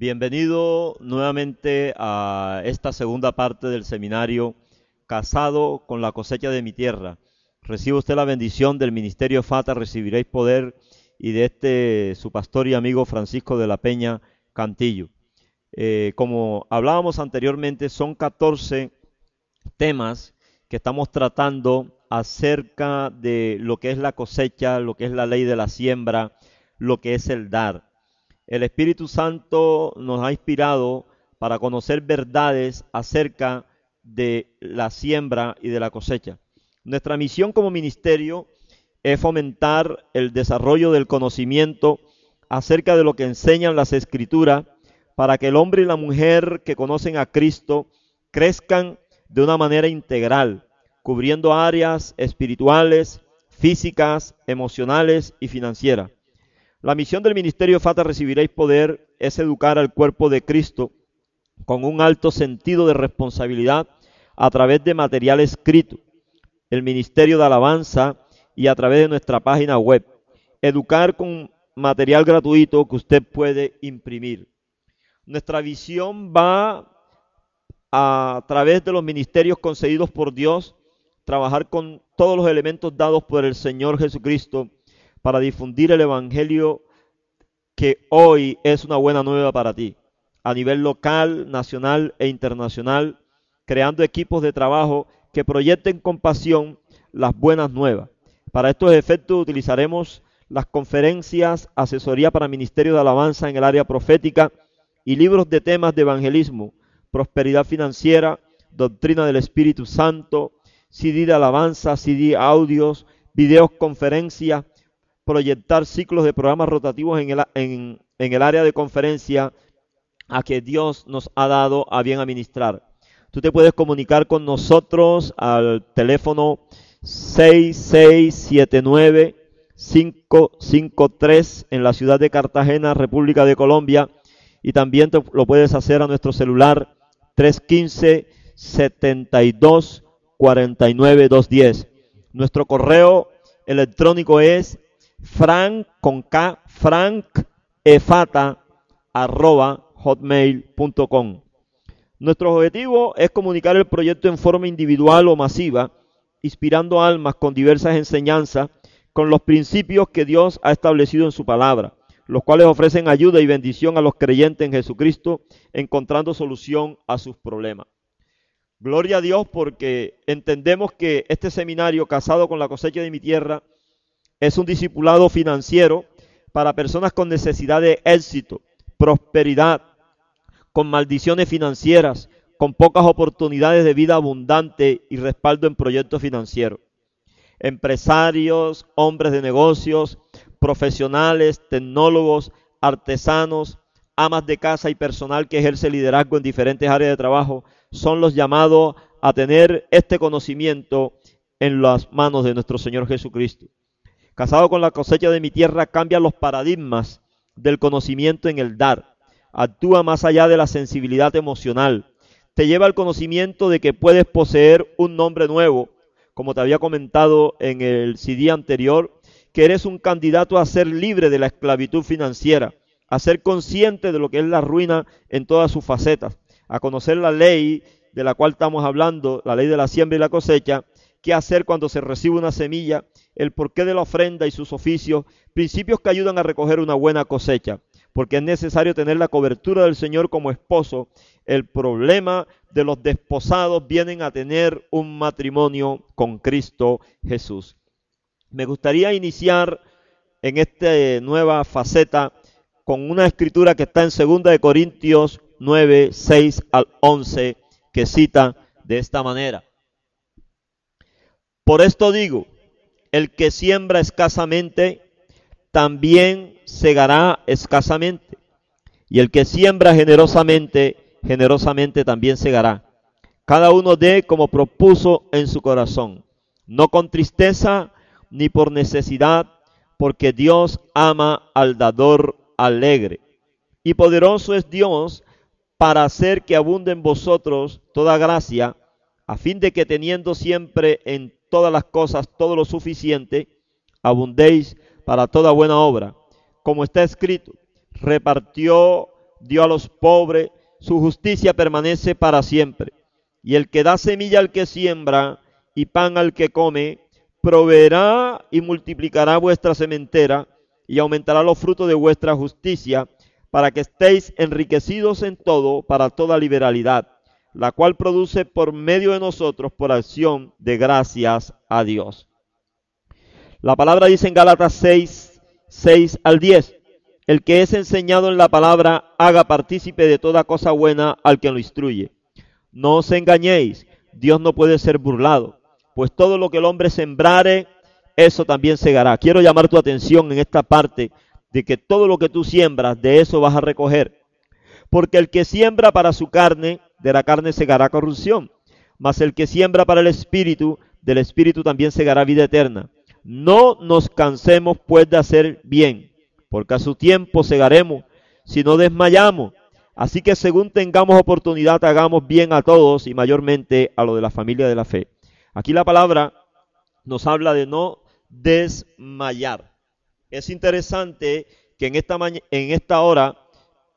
Bienvenido nuevamente a esta segunda parte del seminario Casado con la cosecha de mi tierra. Recibe usted la bendición del Ministerio Fata, recibiréis poder y de este su pastor y amigo Francisco de la Peña Cantillo. Eh, como hablábamos anteriormente, son 14 temas que estamos tratando acerca de lo que es la cosecha, lo que es la ley de la siembra, lo que es el dar. El Espíritu Santo nos ha inspirado para conocer verdades acerca de la siembra y de la cosecha. Nuestra misión como ministerio es fomentar el desarrollo del conocimiento acerca de lo que enseñan las escrituras para que el hombre y la mujer que conocen a Cristo crezcan de una manera integral, cubriendo áreas espirituales, físicas, emocionales y financieras. La misión del ministerio Fata Recibiréis Poder es educar al cuerpo de Cristo con un alto sentido de responsabilidad a través de material escrito, el Ministerio de Alabanza y a través de nuestra página web. Educar con material gratuito que usted puede imprimir. Nuestra visión va a través de los ministerios concedidos por Dios, trabajar con todos los elementos dados por el Señor Jesucristo para difundir el Evangelio que hoy es una buena nueva para ti, a nivel local, nacional e internacional, creando equipos de trabajo que proyecten con pasión las buenas nuevas. Para estos efectos utilizaremos las conferencias, asesoría para ministerio de alabanza en el área profética y libros de temas de evangelismo, prosperidad financiera, doctrina del Espíritu Santo, CD de alabanza, CD audios, videos, conferencias, proyectar ciclos de programas rotativos en el, área de conferencia a que Dios nos ha dado a bien administrar. Tú te puedes comunicar con nosotros al teléfono 6679 553 en la ciudad de Cartagena, República de Colombia, y también lo puedes hacer a nuestro celular 315 72 49 210. Nuestro correo electrónico es frank con k arroba hotmail.com. Nuestro objetivo es comunicar el proyecto en forma individual o masiva, inspirando almas con diversas enseñanzas, con los principios que Dios ha establecido en su palabra, los cuales ofrecen ayuda y bendición a los creyentes en Jesucristo, encontrando solución a sus problemas. Gloria a Dios porque entendemos que este seminario, casado con la cosecha de mi tierra, es un discipulado financiero para personas con necesidad de éxito, prosperidad, con maldiciones financieras, con pocas oportunidades de vida abundante y respaldo en proyectos financieros. Empresarios, hombres de negocios, profesionales, tecnólogos, artesanos, amas de casa y personal que ejerce liderazgo en diferentes áreas de trabajo son los llamados a tener este conocimiento en las manos de nuestro Señor Jesucristo. Casado con la cosecha de mi tierra cambia los paradigmas del conocimiento en el dar actúa más allá de la sensibilidad emocional. Te lleva al conocimiento de que puedes poseer un nombre nuevo, como te había comentado en el CD anterior, que eres un candidato a ser libre de la esclavitud financiera, a ser consciente de lo que es la ruina en todas sus facetas, a conocer la ley de la cual estamos hablando, la ley de la siembra y la cosecha, qué hacer cuando se recibe una semilla, el porqué de la ofrenda y sus oficios, principios que ayudan a recoger una buena cosecha porque es necesario tener la cobertura del Señor como esposo. El problema de los desposados vienen a tener un matrimonio con Cristo Jesús. Me gustaría iniciar en esta nueva faceta con una escritura que está en 2 de Corintios 9, 6 al 11, que cita de esta manera. Por esto digo, el que siembra escasamente, también segará escasamente. Y el que siembra generosamente, generosamente también segará. Cada uno dé como propuso en su corazón, no con tristeza ni por necesidad, porque Dios ama al dador alegre. Y poderoso es Dios para hacer que abunde en vosotros toda gracia, a fin de que teniendo siempre en todas las cosas todo lo suficiente, abundéis para toda buena obra. Como está escrito, repartió, dio a los pobres, su justicia permanece para siempre. Y el que da semilla al que siembra y pan al que come, proveerá y multiplicará vuestra sementera y aumentará los frutos de vuestra justicia, para que estéis enriquecidos en todo para toda liberalidad, la cual produce por medio de nosotros por acción de gracias a Dios. La palabra dice en Gálatas 6, 6 al 10, el que es enseñado en la palabra haga partícipe de toda cosa buena al que lo instruye. No os engañéis, Dios no puede ser burlado, pues todo lo que el hombre sembrare, eso también segará. Quiero llamar tu atención en esta parte de que todo lo que tú siembras, de eso vas a recoger. Porque el que siembra para su carne, de la carne segará corrupción. Mas el que siembra para el espíritu, del espíritu también segará vida eterna. No nos cansemos pues de hacer bien, porque a su tiempo segaremos, si no desmayamos. Así que según tengamos oportunidad, hagamos bien a todos y mayormente a lo de la familia de la fe. Aquí la palabra nos habla de no desmayar. Es interesante que en esta, en esta hora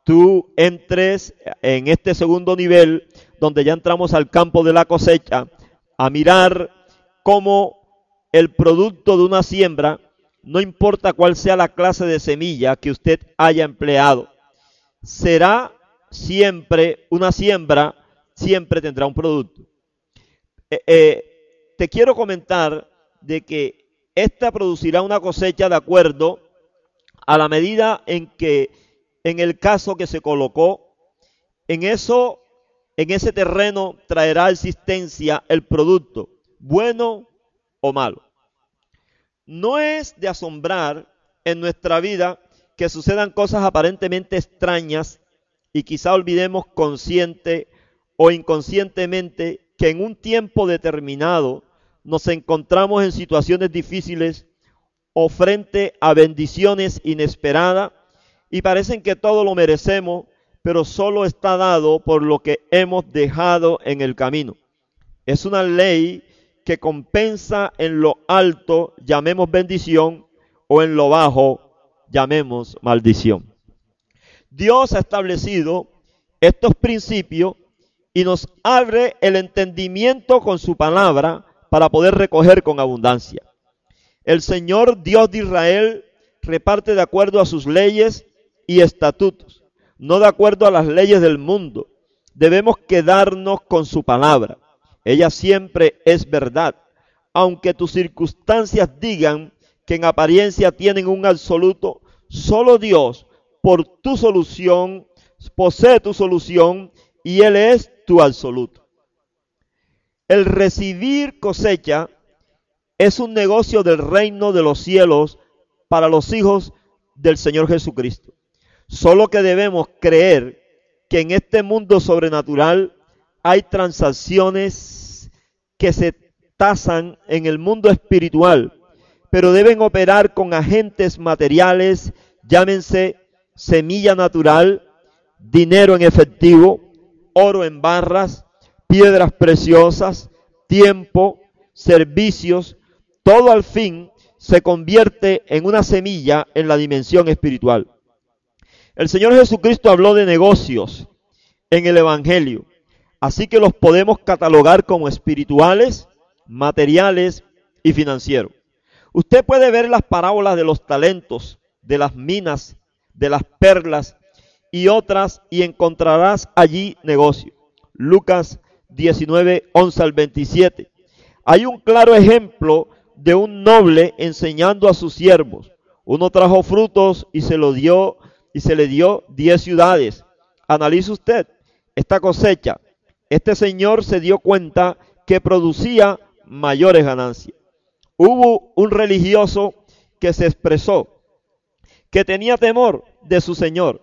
tú entres en este segundo nivel, donde ya entramos al campo de la cosecha, a mirar cómo el producto de una siembra, no importa cuál sea la clase de semilla que usted haya empleado, será siempre una siembra, siempre tendrá un producto. Eh, eh, te quiero comentar de que esta producirá una cosecha de acuerdo a la medida en que, en el caso que se colocó, en eso, en ese terreno traerá existencia el producto, bueno o malo. No es de asombrar en nuestra vida que sucedan cosas aparentemente extrañas y quizá olvidemos consciente o inconscientemente que en un tiempo determinado nos encontramos en situaciones difíciles o frente a bendiciones inesperadas y parecen que todo lo merecemos, pero solo está dado por lo que hemos dejado en el camino. Es una ley que compensa en lo alto, llamemos bendición, o en lo bajo, llamemos maldición. Dios ha establecido estos principios y nos abre el entendimiento con su palabra para poder recoger con abundancia. El Señor Dios de Israel reparte de acuerdo a sus leyes y estatutos, no de acuerdo a las leyes del mundo. Debemos quedarnos con su palabra. Ella siempre es verdad, aunque tus circunstancias digan que en apariencia tienen un absoluto, solo Dios, por tu solución, posee tu solución y Él es tu absoluto. El recibir cosecha es un negocio del reino de los cielos para los hijos del Señor Jesucristo. Solo que debemos creer que en este mundo sobrenatural hay transacciones que se tasan en el mundo espiritual, pero deben operar con agentes materiales, llámense semilla natural, dinero en efectivo, oro en barras, piedras preciosas, tiempo, servicios, todo al fin se convierte en una semilla en la dimensión espiritual. El Señor Jesucristo habló de negocios en el Evangelio, así que los podemos catalogar como espirituales, materiales y financieros. Usted puede ver las parábolas de los talentos, de las minas, de las perlas y otras y encontrarás allí negocio. Lucas 19, 11 al 27. Hay un claro ejemplo de un noble enseñando a sus siervos. Uno trajo frutos y se lo dio y se le dio diez ciudades. Analice usted esta cosecha. Este señor se dio cuenta que producía mayores ganancias. Hubo un religioso que se expresó, que tenía temor de su señor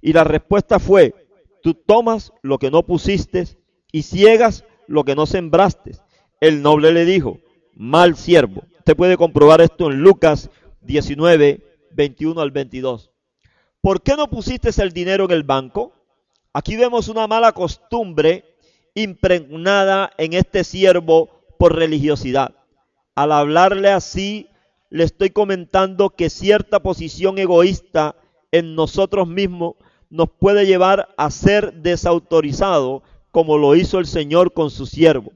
Y la respuesta fue, tú tomas lo que no pusiste y ciegas lo que no sembraste. El noble le dijo, mal siervo. Usted puede comprobar esto en Lucas 19, 21 al 22. ¿Por qué no pusiste el dinero en el banco? Aquí vemos una mala costumbre impregnada en este siervo por religiosidad. Al hablarle así, le estoy comentando que cierta posición egoísta en nosotros mismos nos puede llevar a ser desautorizado como lo hizo el Señor con su siervo.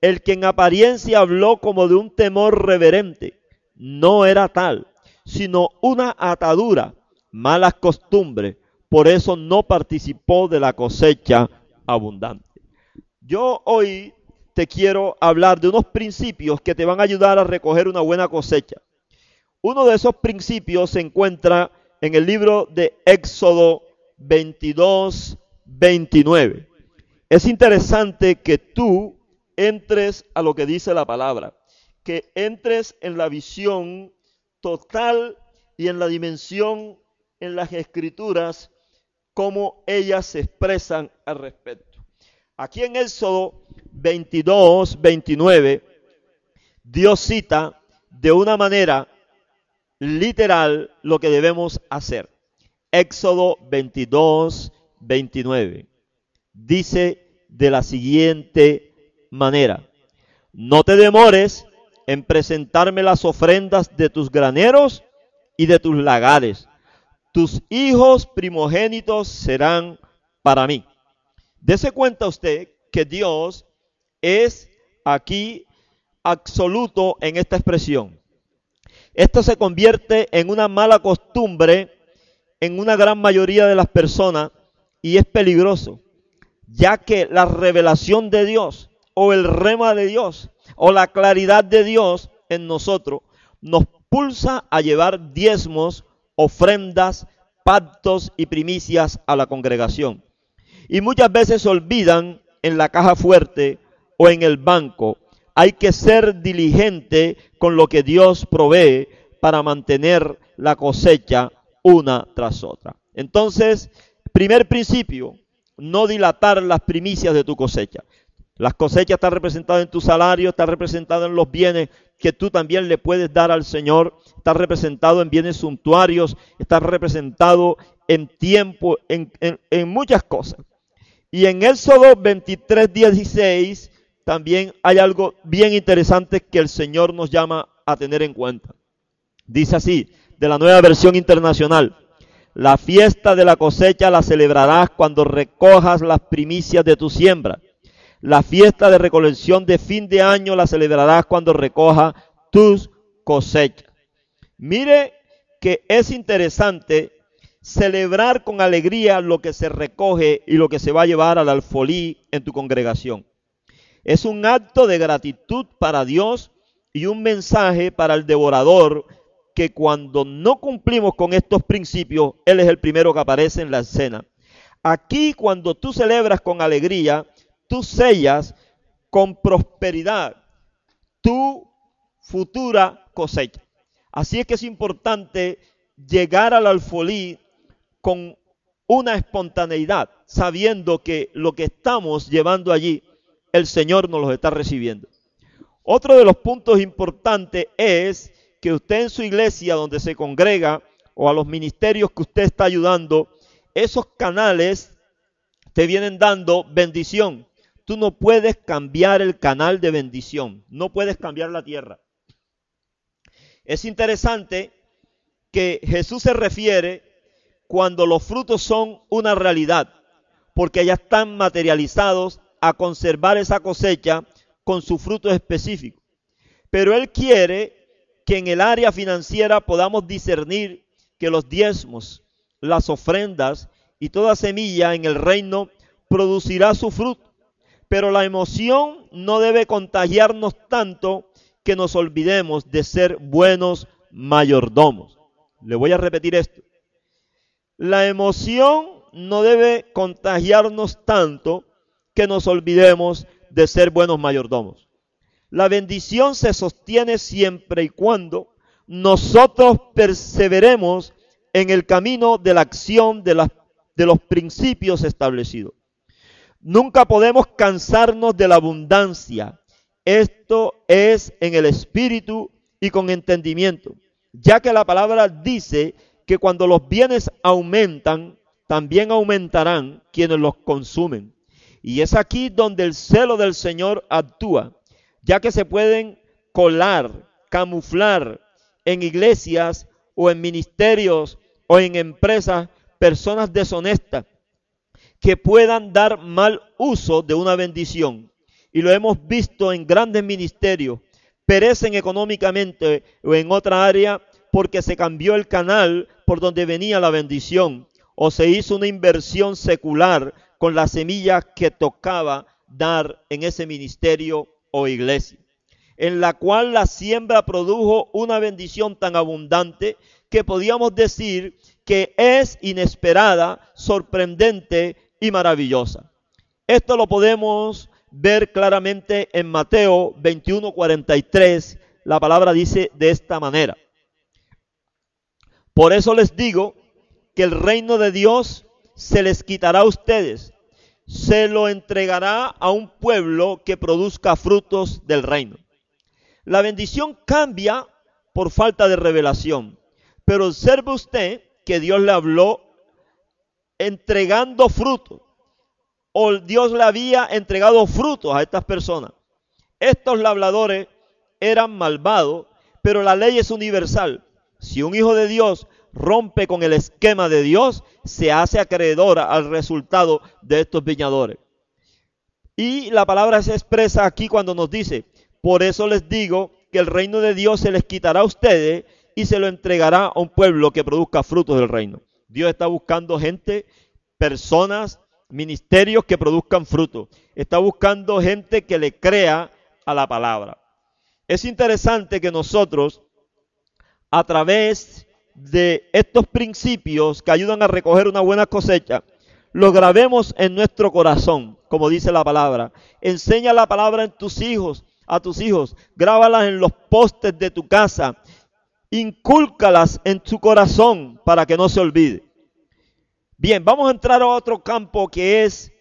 El que en apariencia habló como de un temor reverente, no era tal, sino una atadura, malas costumbres, por eso no participó de la cosecha abundante. Yo hoy te quiero hablar de unos principios que te van a ayudar a recoger una buena cosecha. Uno de esos principios se encuentra en el libro de Éxodo 22, 29. Es interesante que tú entres a lo que dice la palabra, que entres en la visión total y en la dimensión en las escrituras, como ellas se expresan al respecto. Aquí en Éxodo 22, 29, Dios cita de una manera literal lo que debemos hacer. Éxodo 22, 29. Dice de la siguiente manera, no te demores en presentarme las ofrendas de tus graneros y de tus lagares. Tus hijos primogénitos serán para mí. Dese cuenta usted que Dios es aquí absoluto en esta expresión. Esto se convierte en una mala costumbre en una gran mayoría de las personas y es peligroso, ya que la revelación de Dios o el rema de Dios o la claridad de Dios en nosotros nos pulsa a llevar diezmos, ofrendas, pactos y primicias a la congregación. Y muchas veces se olvidan en la caja fuerte o en el banco hay que ser diligente con lo que Dios provee para mantener la cosecha una tras otra. Entonces, primer principio, no dilatar las primicias de tu cosecha. Las cosechas están representadas en tu salario, están representadas en los bienes que tú también le puedes dar al Señor, está representado en bienes suntuarios, está representado en tiempo, en, en muchas cosas. Y en Éxodo 23, 16 también hay algo bien interesante que el Señor nos llama a tener en cuenta. Dice así, de la nueva versión internacional, la fiesta de la cosecha la celebrarás cuando recojas las primicias de tu siembra. La fiesta de recolección de fin de año la celebrarás cuando recojas tus cosechas. Mire que es interesante celebrar con alegría lo que se recoge y lo que se va a llevar al alfolí en tu congregación. Es un acto de gratitud para Dios y un mensaje para el devorador que cuando no cumplimos con estos principios, Él es el primero que aparece en la escena. Aquí cuando tú celebras con alegría, tú sellas con prosperidad tu futura cosecha. Así es que es importante llegar al alfolí con una espontaneidad, sabiendo que lo que estamos llevando allí el Señor nos los está recibiendo. Otro de los puntos importantes es que usted en su iglesia donde se congrega o a los ministerios que usted está ayudando, esos canales te vienen dando bendición. Tú no puedes cambiar el canal de bendición, no puedes cambiar la tierra. Es interesante que Jesús se refiere cuando los frutos son una realidad, porque ya están materializados a conservar esa cosecha con su fruto específico. Pero Él quiere que en el área financiera podamos discernir que los diezmos, las ofrendas y toda semilla en el reino producirá su fruto. Pero la emoción no debe contagiarnos tanto que nos olvidemos de ser buenos mayordomos. Le voy a repetir esto. La emoción no debe contagiarnos tanto que nos olvidemos de ser buenos mayordomos. La bendición se sostiene siempre y cuando nosotros perseveremos en el camino de la acción de de los principios establecidos. Nunca podemos cansarnos de la abundancia. Esto es en el espíritu y con entendimiento, ya que la palabra dice que cuando los bienes aumentan, también aumentarán quienes los consumen. Y es aquí donde el celo del Señor actúa, ya que se pueden colar, camuflar en iglesias o en ministerios o en empresas personas deshonestas que puedan dar mal uso de una bendición. Y lo hemos visto en grandes ministerios. Perecen económicamente o en otra área porque se cambió el canal por donde venía la bendición o se hizo una inversión secular con la semilla que tocaba dar en ese ministerio o iglesia, en la cual la siembra produjo una bendición tan abundante que podíamos decir que es inesperada, sorprendente y maravillosa. Esto lo podemos ver claramente en Mateo 21:43. La palabra dice de esta manera. Por eso les digo que el reino de Dios se les quitará a ustedes, se lo entregará a un pueblo que produzca frutos del reino. La bendición cambia por falta de revelación, pero observe usted que Dios le habló entregando frutos, o Dios le había entregado frutos a estas personas. Estos labradores eran malvados, pero la ley es universal. Si un hijo de Dios rompe con el esquema de Dios, se hace acreedor al resultado de estos viñadores. Y la palabra se expresa aquí cuando nos dice, por eso les digo que el reino de Dios se les quitará a ustedes y se lo entregará a un pueblo que produzca frutos del reino. Dios está buscando gente, personas, ministerios que produzcan frutos. Está buscando gente que le crea a la palabra. Es interesante que nosotros, a través de estos principios que ayudan a recoger una buena cosecha, los grabemos en nuestro corazón, como dice la palabra. Enseña la palabra en tus hijos, a tus hijos, grábalas en los postes de tu casa, incúlcalas en tu corazón para que no se olvide. Bien, vamos a entrar a otro campo que es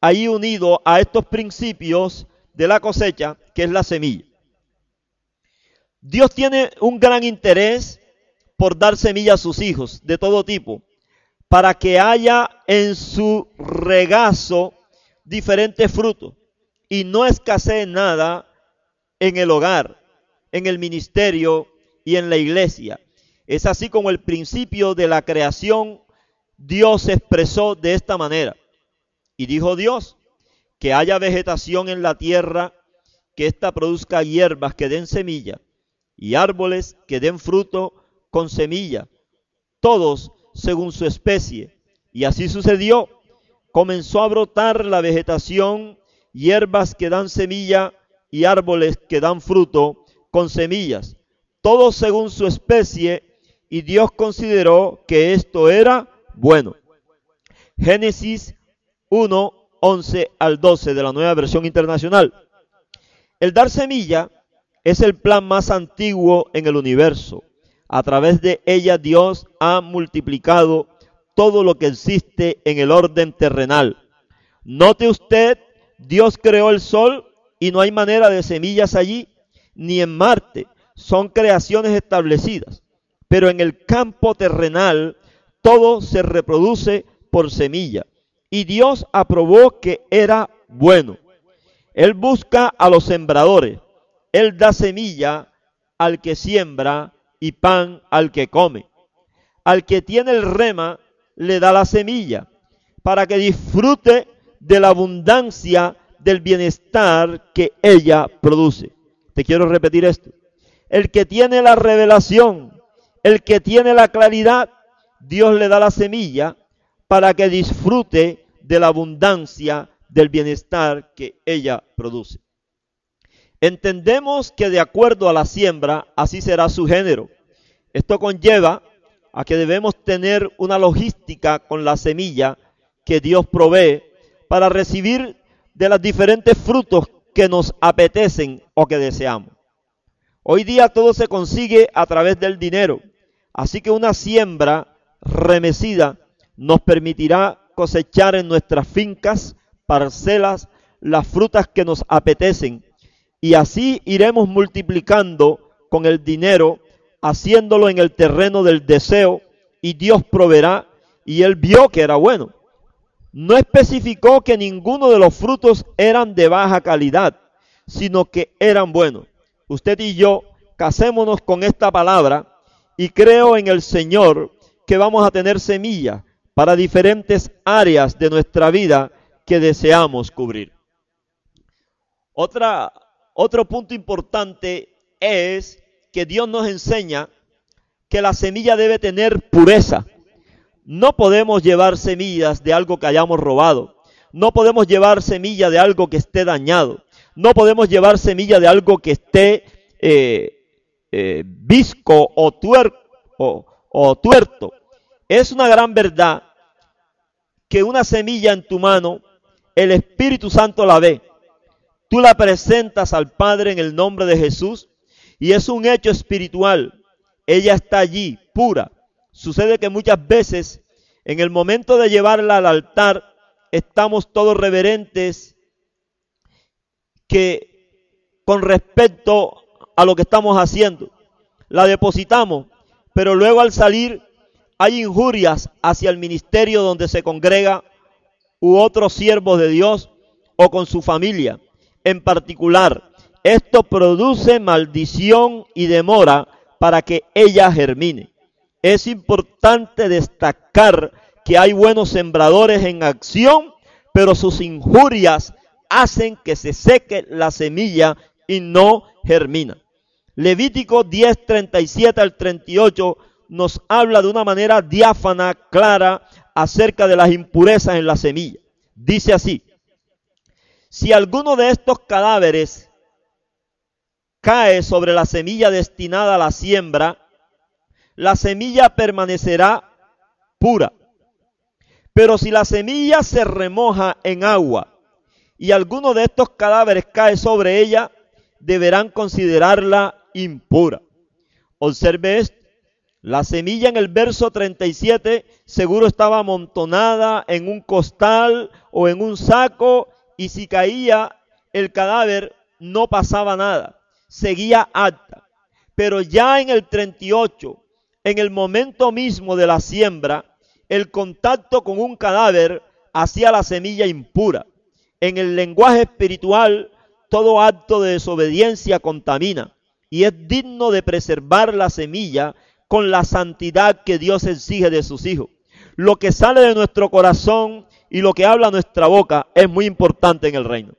ahí unido a estos principios de la cosecha, que es la semilla. Dios tiene un gran interés por dar semilla a sus hijos de todo tipo, para que haya en su regazo diferentes frutos y no escasee nada en el hogar, en el ministerio y en la iglesia. Es así como el principio de la creación Dios se expresó de esta manera. Y dijo Dios, que haya vegetación en la tierra, que ésta produzca hierbas que den semilla y árboles que den fruto con semilla, todos según su especie. Y así sucedió. Comenzó a brotar la vegetación, hierbas que dan semilla y árboles que dan fruto con semillas, todos según su especie, y Dios consideró que esto era bueno. Génesis 1, 11 al 12 de la nueva versión internacional. El dar semilla es el plan más antiguo en el universo. A través de ella Dios ha multiplicado todo lo que existe en el orden terrenal. Note usted, Dios creó el sol y no hay manera de semillas allí, ni en Marte. Son creaciones establecidas. Pero en el campo terrenal todo se reproduce por semilla. Y Dios aprobó que era bueno. Él busca a los sembradores. Él da semilla al que siembra y pan al que come. Al que tiene el rema le da la semilla para que disfrute de la abundancia del bienestar que ella produce. Te quiero repetir esto. El que tiene la revelación, el que tiene la claridad, Dios le da la semilla para que disfrute de la abundancia del bienestar que ella produce. Entendemos que de acuerdo a la siembra, así será su género. Esto conlleva a que debemos tener una logística con la semilla que Dios provee para recibir de los diferentes frutos que nos apetecen o que deseamos. Hoy día todo se consigue a través del dinero, así que una siembra remecida nos permitirá cosechar en nuestras fincas, parcelas, las frutas que nos apetecen y así iremos multiplicando con el dinero, haciéndolo en el terreno del deseo y Dios proveerá y él vio que era bueno. No especificó que ninguno de los frutos eran de baja calidad, sino que eran buenos. Usted y yo casémonos con esta palabra y creo en el Señor que vamos a tener semillas para diferentes áreas de nuestra vida que deseamos cubrir. Otra, otro punto importante es que Dios nos enseña que la semilla debe tener pureza. No podemos llevar semillas de algo que hayamos robado. No podemos llevar semilla de algo que esté dañado. No podemos llevar semilla de algo que esté eh, eh, visco o, o tuerto. Es una gran verdad que una semilla en tu mano, el Espíritu Santo la ve. Tú la presentas al Padre en el nombre de Jesús y es un hecho espiritual. Ella está allí, pura. Sucede que muchas veces en el momento de llevarla al altar estamos todos reverentes que con respecto a lo que estamos haciendo, la depositamos, pero luego al salir hay injurias hacia el ministerio donde se congrega u otros siervos de Dios o con su familia. En particular, esto produce maldición y demora para que ella germine. Es importante destacar que hay buenos sembradores en acción, pero sus injurias hacen que se seque la semilla y no germina. Levítico 10, 37 al 38 nos habla de una manera diáfana, clara, acerca de las impurezas en la semilla. Dice así, si alguno de estos cadáveres cae sobre la semilla destinada a la siembra, la semilla permanecerá pura. Pero si la semilla se remoja en agua y alguno de estos cadáveres cae sobre ella, deberán considerarla impura. Observe esto. La semilla en el verso 37 seguro estaba amontonada en un costal o en un saco y si caía el cadáver no pasaba nada, seguía alta. Pero ya en el 38, en el momento mismo de la siembra, el contacto con un cadáver hacía la semilla impura. En el lenguaje espiritual, todo acto de desobediencia contamina y es digno de preservar la semilla con la santidad que Dios exige de sus hijos. Lo que sale de nuestro corazón y lo que habla nuestra boca es muy importante en el reino.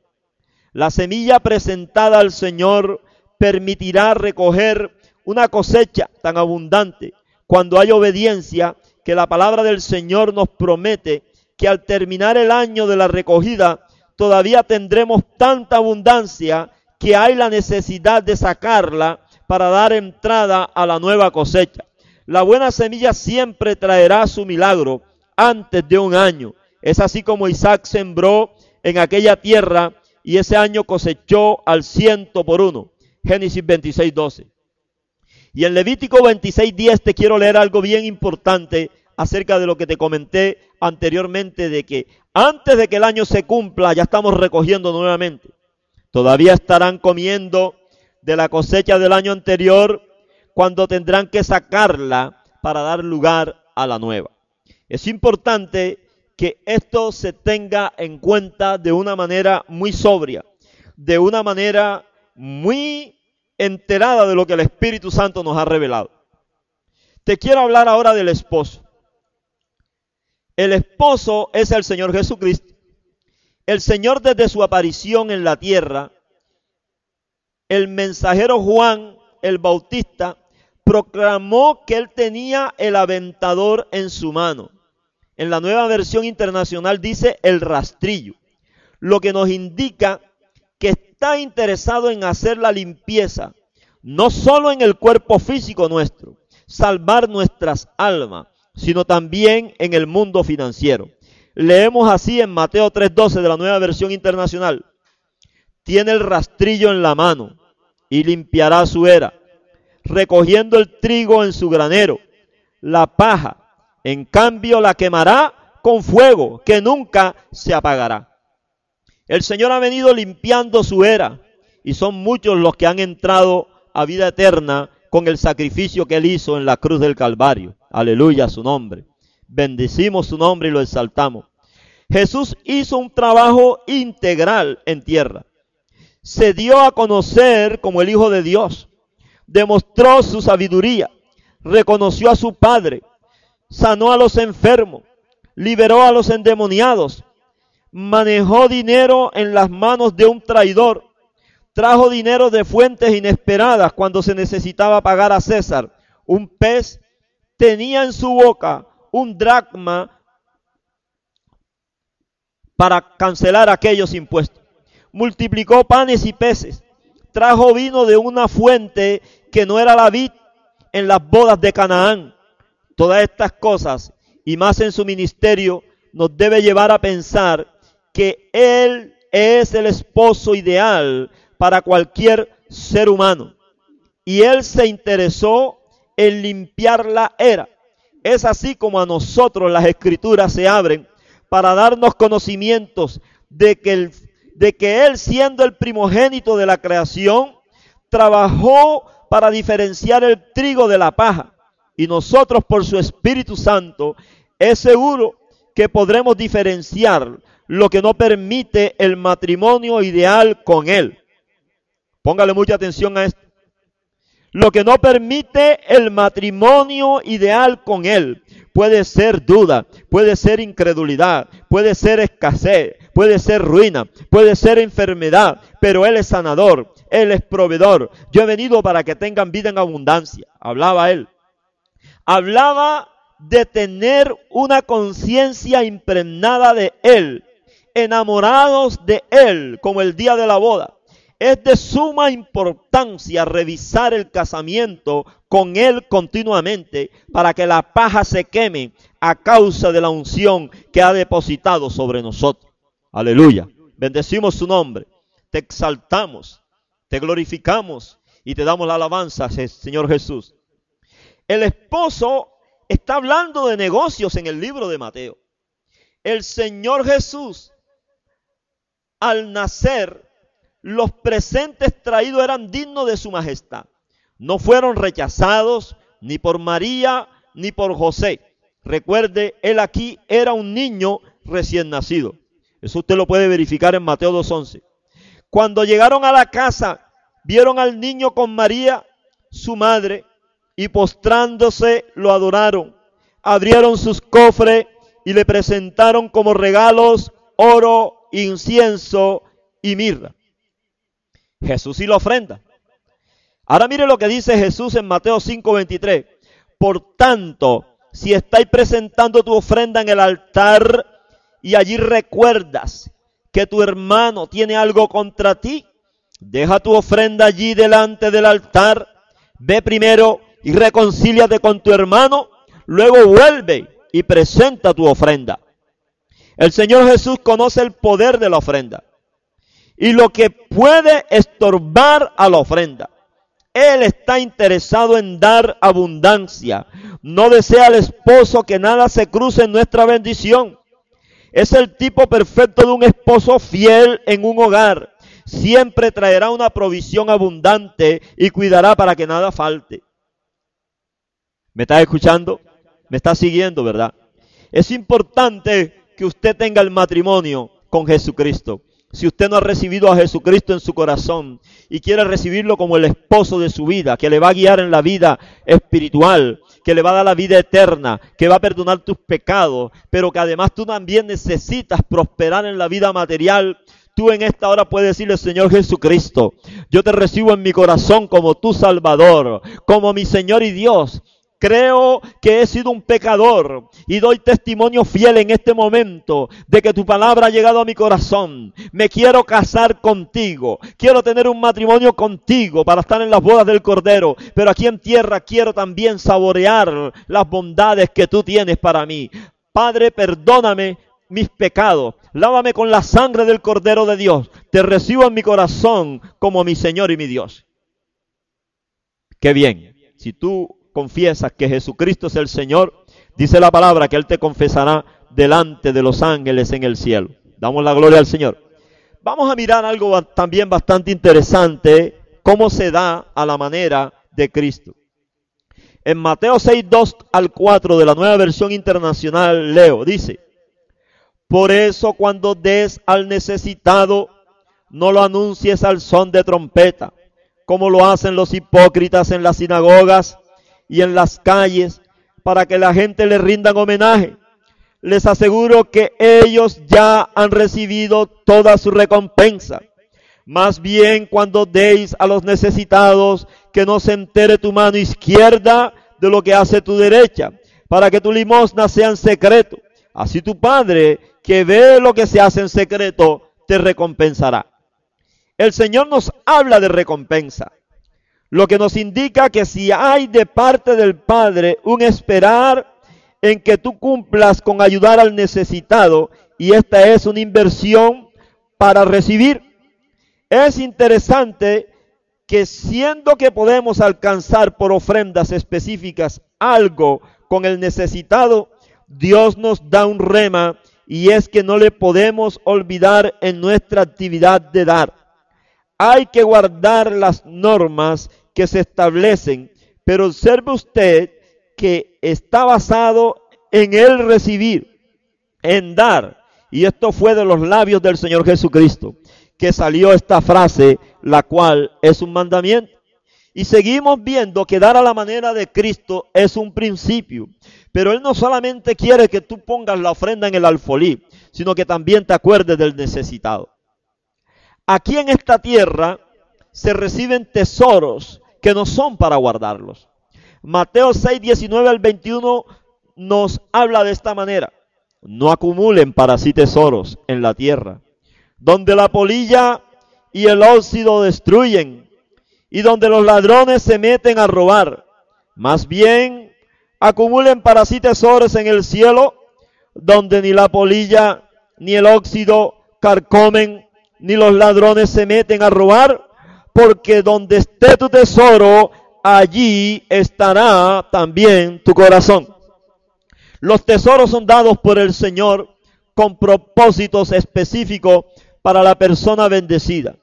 La semilla presentada al Señor permitirá recoger una cosecha tan abundante cuando hay obediencia que la palabra del Señor nos promete que al terminar el año de la recogida todavía tendremos tanta abundancia que hay la necesidad de sacarla para dar entrada a la nueva cosecha. La buena semilla siempre traerá su milagro antes de un año. Es así como Isaac sembró en aquella tierra y ese año cosechó al ciento por uno. Génesis 26, 12. Y en Levítico 26, 10 te quiero leer algo bien importante acerca de lo que te comenté anteriormente, de que antes de que el año se cumpla ya estamos recogiendo nuevamente. Todavía estarán comiendo de la cosecha del año anterior cuando tendrán que sacarla para dar lugar a la nueva. Es importante que esto se tenga en cuenta de una manera muy sobria, de una manera muy enterada de lo que el Espíritu Santo nos ha revelado. Te quiero hablar ahora del esposo. El esposo es el Señor Jesucristo. El Señor desde su aparición en la tierra el mensajero Juan el Bautista proclamó que él tenía el aventador en su mano. En la nueva versión internacional dice el rastrillo, lo que nos indica que está interesado en hacer la limpieza, no solo en el cuerpo físico nuestro, salvar nuestras almas, sino también en el mundo financiero. Leemos así en Mateo 3:12 de la nueva versión internacional tiene el rastrillo en la mano y limpiará su era, recogiendo el trigo en su granero, la paja En cambio la quemará con fuego que nunca se apagará. El Señor ha venido limpiando su era y son muchos los que han entrado a vida eterna con el sacrificio que él hizo en la cruz del Calvario. Aleluya su nombre. Bendecimos su nombre y lo exaltamos. Jesús hizo un trabajo integral en tierra. Se dio a conocer como el Hijo de Dios. Demostró su sabiduría. Reconoció a su Padre. Sanó a los enfermos. Liberó a los endemoniados. Manejó dinero en las manos de un traidor. Trajo dinero de fuentes inesperadas cuando se necesitaba pagar a César. Un pez tenía en su boca un dracma para cancelar aquellos impuestos. Multiplicó panes y peces. Trajo vino de una fuente que no era la vid en las bodas de Canaán. Todas estas cosas y más en su ministerio nos debe llevar a pensar que Él es el esposo ideal para cualquier ser humano. Y Él se interesó en limpiar la era. Es así como a nosotros las escrituras se abren para darnos conocimientos de que, de que Él siendo el primogénito de la creación, trabajó para diferenciar el trigo de la paja. Y nosotros por su Espíritu Santo es seguro que podremos diferenciar lo que no permite el matrimonio ideal con Él. Póngale mucha atención a esto. Lo que no permite el matrimonio ideal con Él puede ser duda, puede ser incredulidad, puede ser escasez, puede ser ruina, puede ser enfermedad, pero Él es sanador, Él es proveedor. Yo he venido para que tengan vida en abundancia. Hablaba Él. Hablaba de tener una conciencia impregnada de Él, enamorados de Él, como el día de la boda. Es de suma importancia revisar el casamiento con Él continuamente para que la paja se queme a causa de la unción que ha depositado sobre nosotros. Aleluya. Bendecimos su nombre. Te exaltamos, te glorificamos y te damos la alabanza, Señor Jesús. El esposo está hablando de negocios en el libro de Mateo. El Señor Jesús, al nacer, los presentes traídos eran dignos de su majestad. No fueron rechazados ni por María ni por José. Recuerde, él aquí era un niño recién nacido. Eso usted lo puede verificar en Mateo 2.11. Cuando llegaron a la casa, vieron al niño con María, su madre, y postrándose lo adoraron. Abrieron sus cofres y le presentaron como regalos oro, incienso y mirra. Jesús y la ofrenda. Ahora mire lo que dice Jesús en Mateo 5:23. Por tanto, si estáis presentando tu ofrenda en el altar y allí recuerdas que tu hermano tiene algo contra ti, deja tu ofrenda allí delante del altar, ve primero y reconcíliate con tu hermano, luego vuelve y presenta tu ofrenda. El Señor Jesús conoce el poder de la ofrenda y lo que puede estorbar a la ofrenda. Él está interesado en dar abundancia. No desea al esposo que nada se cruce en nuestra bendición. Es el tipo perfecto de un esposo fiel en un hogar. Siempre traerá una provisión abundante y cuidará para que nada falte. ¿Me está escuchando? ¿Me está siguiendo, verdad? Es importante que usted tenga el matrimonio con Jesucristo. Si usted no ha recibido a Jesucristo en su corazón y quiere recibirlo como el esposo de su vida, que le va a guiar en la vida espiritual, que le va a dar la vida eterna, que va a perdonar tus pecados, pero que además tú también necesitas prosperar en la vida material, tú en esta hora puedes decirle, Señor Jesucristo, yo te recibo en mi corazón como tu Salvador, como mi Señor y Dios. Creo que he sido un pecador y doy testimonio fiel en este momento de que tu palabra ha llegado a mi corazón. Me quiero casar contigo. Quiero tener un matrimonio contigo para estar en las bodas del Cordero. Pero aquí en tierra quiero también saborear las bondades que tú tienes para mí. Padre, perdóname mis pecados. Lávame con la sangre del Cordero de Dios. Te recibo en mi corazón como mi Señor y mi Dios. Qué bien. Si tú confiesas que Jesucristo es el Señor, Dice la palabra que Él te confesará delante de los ángeles en el cielo. Damos la gloria al Señor. Vamos a mirar algo también bastante interesante, cómo se da a la manera de Cristo. En Mateo 6, 2 al 4 de la nueva versión internacional leo, dice, por eso cuando des al necesitado, no lo anuncies al son de trompeta, como lo hacen los hipócritas en las sinagogas y en las calles, para que la gente le rindan homenaje. Les aseguro que ellos ya han recibido toda su recompensa. Más bien cuando deis a los necesitados que no se entere tu mano izquierda de lo que hace tu derecha, para que tu limosna sea en secreto. Así tu Padre, que ve lo que se hace en secreto, te recompensará. El Señor nos habla de recompensa, lo que nos indica que si hay de parte del Padre un esperar en que tú cumplas con ayudar al necesitado, y esta es una inversión para recibir. Es interesante que siendo que podemos alcanzar por ofrendas específicas algo con el necesitado, Dios nos da un rema y es que no le podemos olvidar en nuestra actividad de dar. Hay que guardar las normas que se establecen, pero observe usted que está basado en el recibir, en dar. Y esto fue de los labios del Señor Jesucristo que salió esta frase, la cual es un mandamiento. Y seguimos viendo que dar a la manera de Cristo es un principio. Pero Él no solamente quiere que tú pongas la ofrenda en el alfolí, sino que también te acuerdes del necesitado. Aquí en esta tierra se reciben tesoros que no son para guardarlos. Mateo 6, 19 al 21 nos habla de esta manera. No acumulen para sí tesoros en la tierra, donde la polilla y el óxido destruyen, y donde los ladrones se meten a robar. Más bien, acumulen para sí tesoros en el cielo, donde ni la polilla ni el óxido carcomen, ni los ladrones se meten a robar, porque donde esté tu tesoro, allí estará también tu corazón. Los tesoros son dados por el Señor con propósitos específicos para la persona bendecida.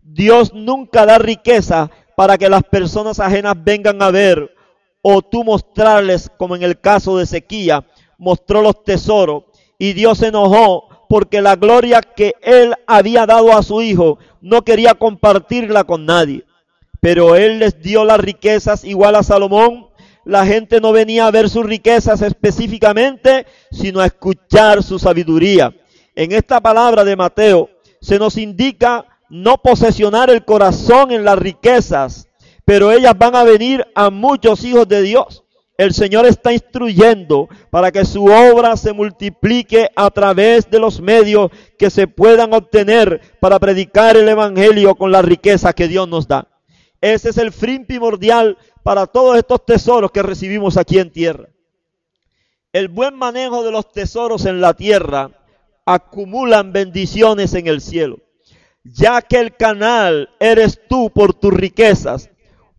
Dios nunca da riqueza para que las personas ajenas vengan a ver o tú mostrarles, como en el caso de Ezequiel, mostró los tesoros y Dios se enojó porque la gloria que él había dado a su hijo no quería compartirla con nadie. Pero él les dio las riquezas igual a Salomón. La gente no venía a ver sus riquezas específicamente, sino a escuchar su sabiduría. En esta palabra de Mateo se nos indica no posesionar el corazón en las riquezas, pero ellas van a venir a muchos hijos de Dios. El Señor está instruyendo para que su obra se multiplique a través de los medios que se puedan obtener para predicar el Evangelio con la riqueza que Dios nos da. Ese es el fin primordial para todos estos tesoros que recibimos aquí en tierra. El buen manejo de los tesoros en la tierra acumulan bendiciones en el cielo, ya que el canal eres tú por tus riquezas,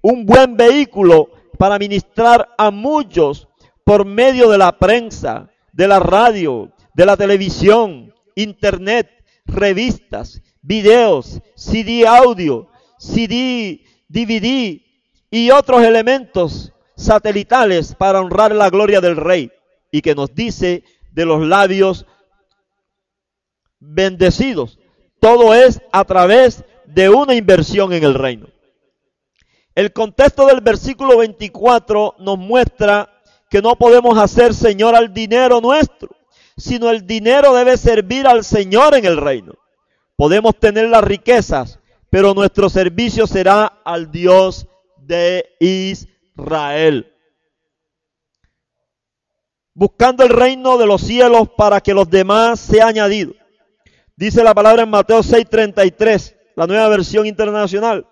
un buen vehículo para ministrar a muchos por medio de la prensa, de la radio, de la televisión, internet, revistas, videos, CD audio, CD, DVD y otros elementos satelitales para honrar la gloria del Rey y que nos dice de los labios bendecidos. Todo es a través de una inversión en el reino. El contexto del versículo 24 nos muestra que no podemos hacer Señor al dinero nuestro, sino el dinero debe servir al Señor en el reino. Podemos tener las riquezas, pero nuestro servicio será al Dios de Israel. Buscando el reino de los cielos para que los demás sea añadido. Dice la palabra en Mateo 6:33, la nueva versión internacional.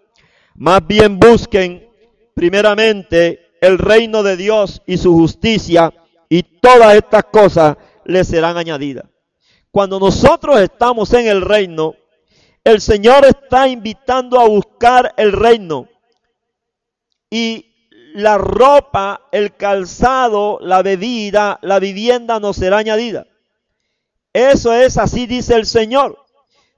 Más bien busquen primeramente el reino de Dios y su justicia y todas estas cosas les serán añadidas. Cuando nosotros estamos en el reino, el Señor está invitando a buscar el reino. Y la ropa, el calzado, la bebida, la vivienda no será añadida. Eso es así, dice el Señor.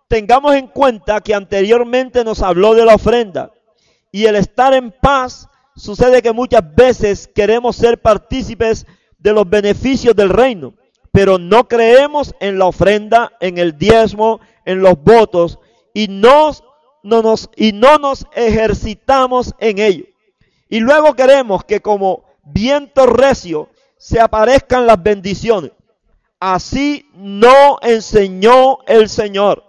Tengamos en cuenta que anteriormente nos habló de la ofrenda y el estar en paz sucede que muchas veces queremos ser partícipes de los beneficios del reino, pero no creemos en la ofrenda, en el diezmo, en los votos y no, no nos, y no nos ejercitamos en ello. Y luego queremos que como viento recio se aparezcan las bendiciones. Así no enseñó el Señor.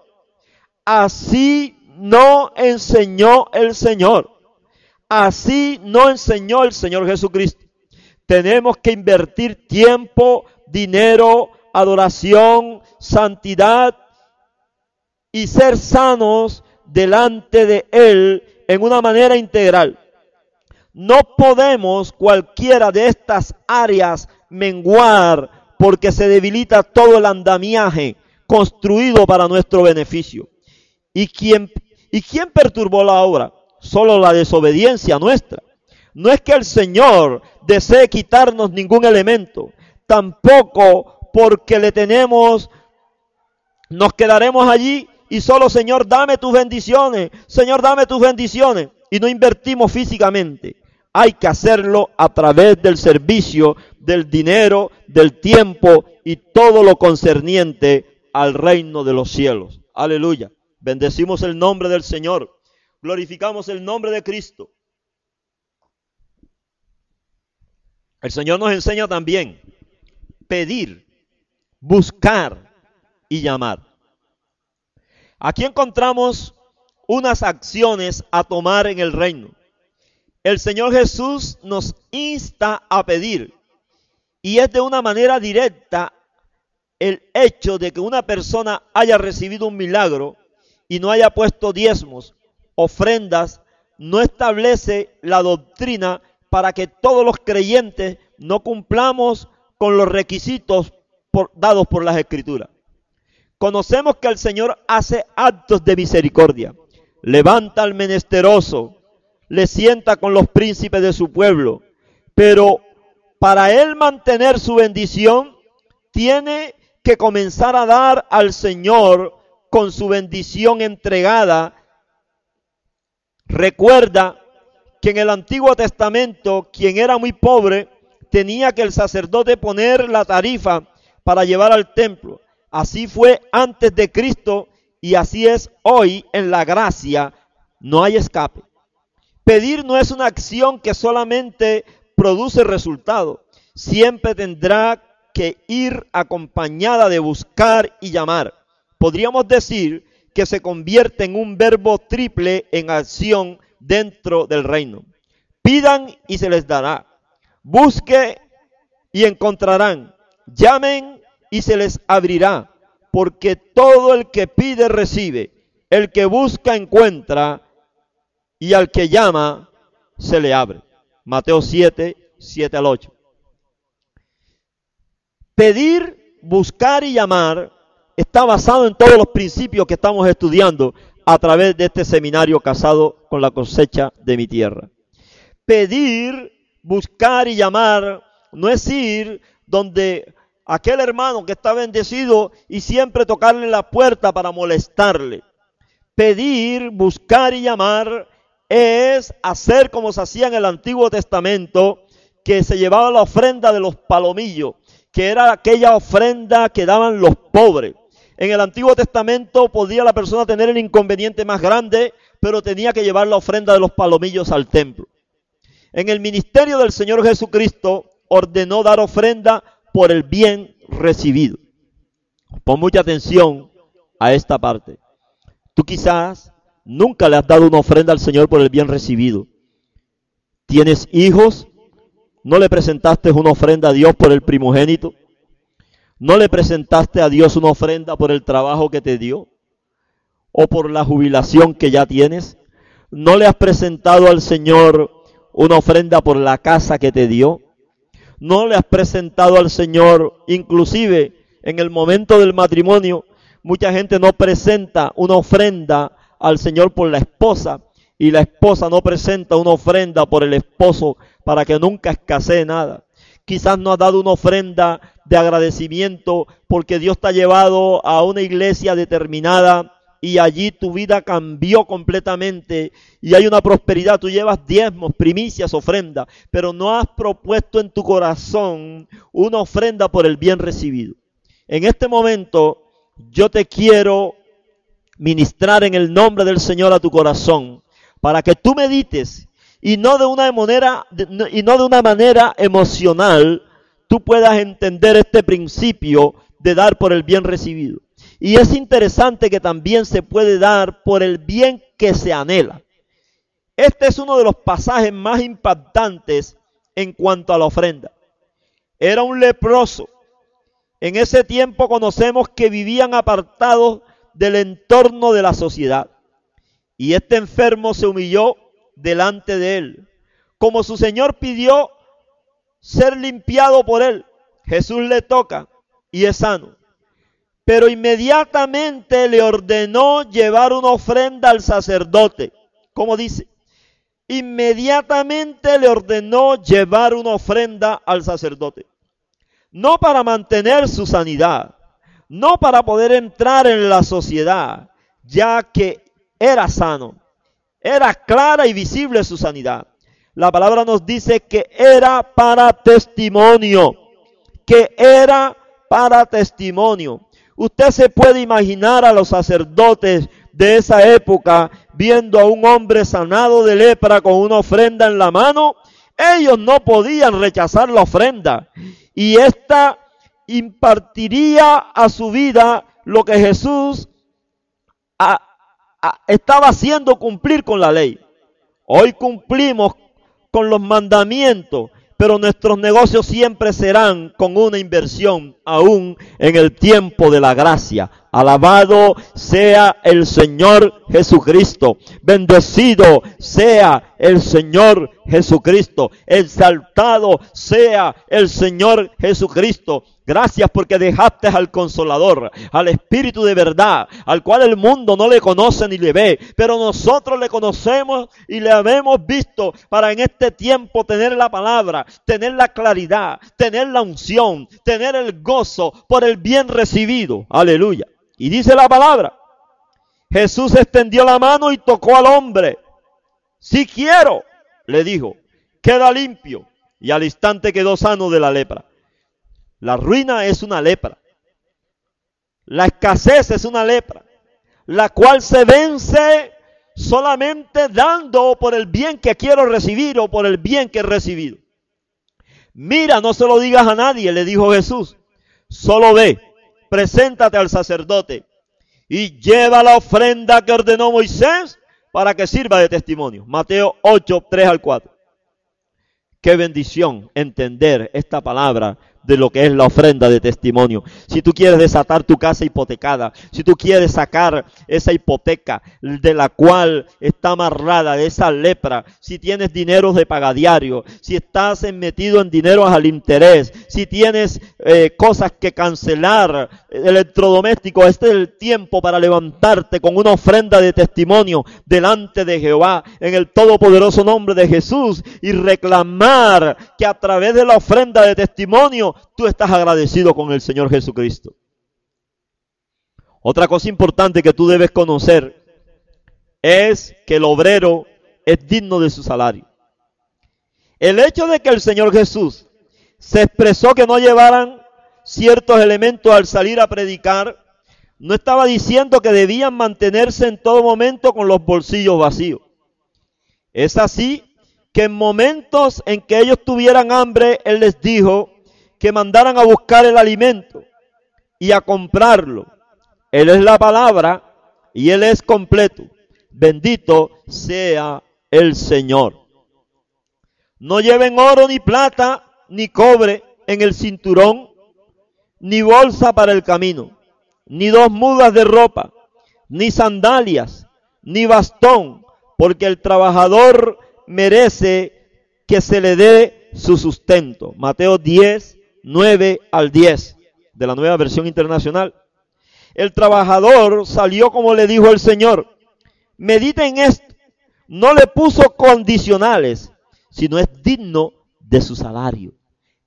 Así no enseñó el Señor. Así no enseñó el Señor Jesucristo. Tenemos que invertir tiempo, dinero, adoración, santidad y ser sanos delante de Él en una manera integral. No podemos cualquiera de estas áreas menguar porque se debilita todo el andamiaje construido para nuestro beneficio. ¿Y quién, ¿Y quién perturbó la obra? Solo la desobediencia nuestra. No es que el Señor desee quitarnos ningún elemento, tampoco porque le tenemos, nos quedaremos allí y solo Señor dame tus bendiciones, Señor dame tus bendiciones y no invertimos físicamente. Hay que hacerlo a través del servicio, del dinero, del tiempo y todo lo concerniente al reino de los cielos. Aleluya. Bendecimos el nombre del Señor. Glorificamos el nombre de Cristo. El Señor nos enseña también pedir, buscar y llamar. Aquí encontramos unas acciones a tomar en el reino. El Señor Jesús nos insta a pedir y es de una manera directa el hecho de que una persona haya recibido un milagro y no haya puesto diezmos, ofrendas, no establece la doctrina para que todos los creyentes no cumplamos con los requisitos dados por las escrituras. Conocemos que el Señor hace actos de misericordia, levanta al menesteroso, le sienta con los príncipes de su pueblo, pero para él mantener su bendición, tiene que comenzar a dar al Señor con su bendición entregada. Recuerda que en el Antiguo Testamento, quien era muy pobre, tenía que el sacerdote poner la tarifa para llevar al templo. Así fue antes de Cristo y así es hoy en la gracia. No hay escape. Pedir no es una acción que solamente produce resultado. Siempre tendrá que ir acompañada de buscar y llamar. Podríamos decir que se convierte en un verbo triple en acción dentro del reino. Pidan y se les dará. Busque y encontrarán. Llamen y se les abrirá. Porque todo el que pide recibe. El que busca encuentra y al que llama se le abre. Mateo 7, 7 al 8. Pedir, buscar y llamar está basado en todos los principios que estamos estudiando a través de este seminario casado con la cosecha de mi tierra. Pedir, buscar y llamar no es ir donde aquel hermano que está bendecido y siempre tocarle la puerta para molestarle. Pedir, buscar y llamar es hacer como se hacía en el Antiguo Testamento, que se llevaba la ofrenda de los palomillos, que era aquella ofrenda que daban los pobres. En el Antiguo Testamento podía la persona tener el inconveniente más grande, pero tenía que llevar la ofrenda de los palomillos al templo. En el ministerio del Señor Jesucristo ordenó dar ofrenda por el bien recibido. Pon mucha atención a esta parte. Tú quizás Nunca le has dado una ofrenda al Señor por el bien recibido. ¿Tienes hijos? ¿No le presentaste una ofrenda a Dios por el primogénito? ¿No le presentaste a Dios una ofrenda por el trabajo que te dio? ¿O por la jubilación que ya tienes? ¿No le has presentado al Señor una ofrenda por la casa que te dio? ¿No le has presentado al Señor, inclusive en el momento del matrimonio, mucha gente no presenta una ofrenda al Señor por la esposa y la esposa no presenta una ofrenda por el esposo para que nunca escasee nada. Quizás no has dado una ofrenda de agradecimiento porque Dios te ha llevado a una iglesia determinada y allí tu vida cambió completamente y hay una prosperidad. Tú llevas diezmos, primicias, ofrenda, pero no has propuesto en tu corazón una ofrenda por el bien recibido. En este momento yo te quiero ministrar en el nombre del Señor a tu corazón para que tú medites y no de una manera y no de una manera emocional tú puedas entender este principio de dar por el bien recibido. Y es interesante que también se puede dar por el bien que se anhela. Este es uno de los pasajes más impactantes en cuanto a la ofrenda. Era un leproso. En ese tiempo conocemos que vivían apartados del entorno de la sociedad. Y este enfermo se humilló delante de él. Como su Señor pidió ser limpiado por él, Jesús le toca y es sano. Pero inmediatamente le ordenó llevar una ofrenda al sacerdote. ¿Cómo dice? Inmediatamente le ordenó llevar una ofrenda al sacerdote. No para mantener su sanidad, no para poder entrar en la sociedad, ya que era sano. Era clara y visible su sanidad. La palabra nos dice que era para testimonio, que era para testimonio. Usted se puede imaginar a los sacerdotes de esa época viendo a un hombre sanado de lepra con una ofrenda en la mano. Ellos no podían rechazar la ofrenda. Y esta impartiría a su vida lo que Jesús estaba haciendo cumplir con la ley. Hoy cumplimos con los mandamientos, pero nuestros negocios siempre serán con una inversión, aún en el tiempo de la gracia. Alabado sea el Señor Jesucristo. Bendecido sea el Señor Jesucristo. Exaltado sea el Señor Jesucristo. Gracias porque dejaste al consolador, al Espíritu de verdad, al cual el mundo no le conoce ni le ve, pero nosotros le conocemos y le habemos visto para en este tiempo tener la palabra, tener la claridad, tener la unción, tener el gozo por el bien recibido. Aleluya. Y dice la palabra, Jesús extendió la mano y tocó al hombre. Si quiero, le dijo, queda limpio. Y al instante quedó sano de la lepra. La ruina es una lepra. La escasez es una lepra, la cual se vence solamente dando por el bien que quiero recibir o por el bien que he recibido. Mira, no se lo digas a nadie, le dijo Jesús. Solo ve, preséntate al sacerdote y lleva la ofrenda que ordenó Moisés para que sirva de testimonio. Mateo 8, 3 al 4. Qué bendición entender esta palabra de lo que es la ofrenda de testimonio. Si tú quieres desatar tu casa hipotecada, si tú quieres sacar esa hipoteca de la cual está amarrada, de esa lepra, si tienes dinero de pagadiario, si estás metido en dinero al interés, si tienes eh, cosas que cancelar, electrodoméstico, este es el tiempo para levantarte con una ofrenda de testimonio delante de Jehová en el todopoderoso nombre de Jesús y reclamar que a través de la ofrenda de testimonio tú estás agradecido con el Señor Jesucristo. Otra cosa importante que tú debes conocer es que el obrero es digno de su salario. El hecho de que el Señor Jesús se expresó que no llevaran ciertos elementos al salir a predicar, no estaba diciendo que debían mantenerse en todo momento con los bolsillos vacíos. Es así que en momentos en que ellos tuvieran hambre, Él les dijo, que mandaran a buscar el alimento y a comprarlo. Él es la palabra y Él es completo. Bendito sea el Señor. No lleven oro ni plata ni cobre en el cinturón, ni bolsa para el camino, ni dos mudas de ropa, ni sandalias, ni bastón, porque el trabajador merece que se le dé su sustento. Mateo 10, 9 al 10 de la nueva versión internacional. El trabajador salió como le dijo el Señor. Medita en esto. No le puso condicionales, sino es digno de su salario.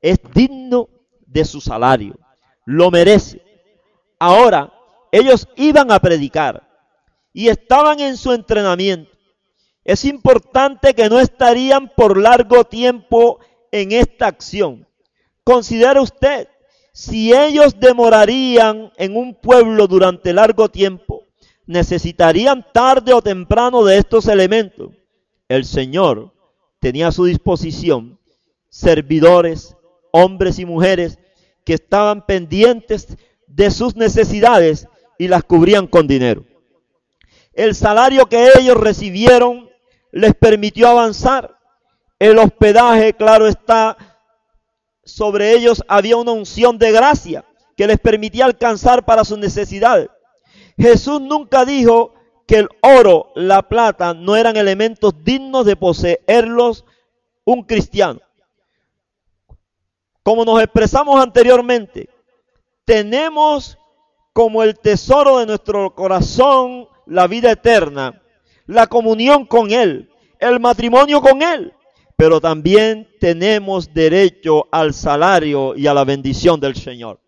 Es digno de su salario. Lo merece. Ahora, ellos iban a predicar y estaban en su entrenamiento. Es importante que no estarían por largo tiempo en esta acción. Considere usted, si ellos demorarían en un pueblo durante largo tiempo, necesitarían tarde o temprano de estos elementos. El Señor tenía a su disposición servidores, hombres y mujeres que estaban pendientes de sus necesidades y las cubrían con dinero. El salario que ellos recibieron les permitió avanzar. El hospedaje, claro está, sobre ellos había una unción de gracia que les permitía alcanzar para sus necesidades. Jesús nunca dijo que el oro, la plata no eran elementos dignos de poseerlos un cristiano. Como nos expresamos anteriormente, tenemos como el tesoro de nuestro corazón la vida eterna, la comunión con Él, el matrimonio con Él, pero también tenemos derecho al salario y a la bendición del Señor.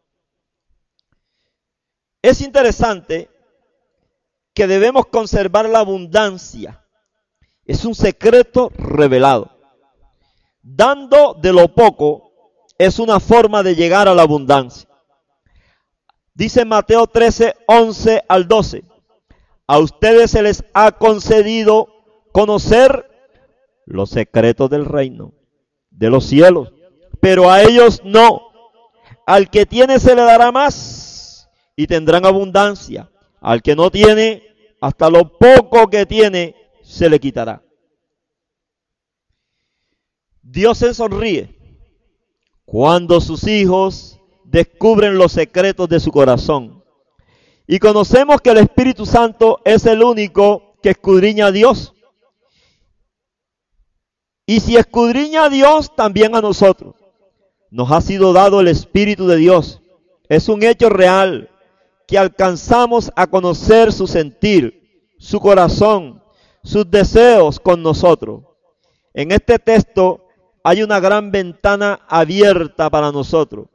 Es interesante que debemos conservar la abundancia. Es un secreto revelado. Dando de lo poco es una forma de llegar a la abundancia. Dice Mateo 13, 11 al 12. A ustedes se les ha concedido conocer los secretos del reino, de los cielos, pero a ellos no. Al que tiene se le dará más y tendrán abundancia. Al que no tiene, hasta lo poco que tiene, se le quitará. Dios se sonríe cuando sus hijos descubren los secretos de su corazón. Y conocemos que el Espíritu Santo es el único que escudriña a Dios. Y si escudriña a Dios, también a nosotros. Nos ha sido dado el Espíritu de Dios. Es un hecho real que alcanzamos a conocer su sentir, su corazón, sus deseos con nosotros. En este texto hay una gran ventana abierta para nosotros.